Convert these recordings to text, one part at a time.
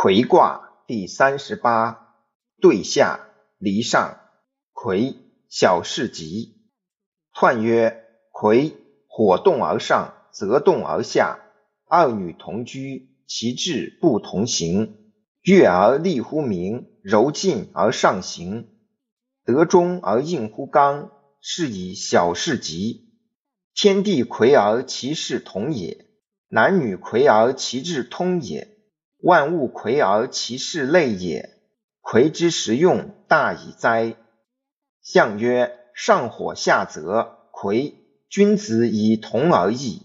魁卦第三十八，兑下离上，魁，小事吉。彖曰：魁，火动而上，则动而下。二女同居，其志不同行。悦而利乎明，柔进而上行。得中而应乎刚，是以小事吉。天地魁而其势同也，男女魁而其志通也。万物魁而其势类也，魁之实用大矣哉！象曰：上火下泽，魁，君子以同而异。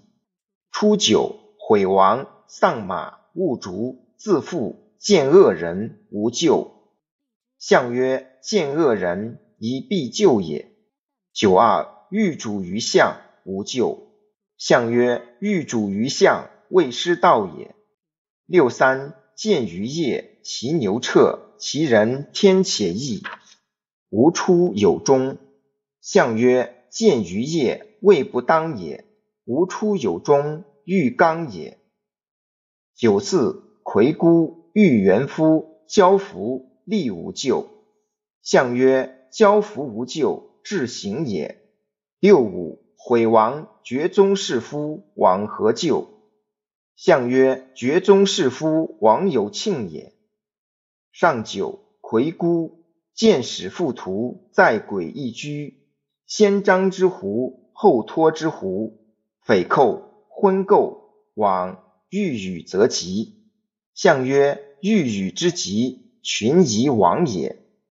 初九，毁王，丧马，勿逐，自负，见恶人，无咎。象曰：见恶人，宜必救也。九二，欲主于相，无咎。象曰：欲主于相，未失道也。六三，见于业，其牛彻，其人天且异，无出有终。象曰：见于业，未不当也；无出有终，欲刚也。九四，魁孤，欲元夫，交服，利无咎。象曰：交服无咎，至行也。六五，毁亡，绝宗室夫，往何咎？象曰：绝宗室夫，王有庆也。上九，魁孤，见使父徒，在鬼一居。先张之狐，后托之狐，匪寇，昏垢，往欲与则吉。象曰：欲与之吉，群疑往也。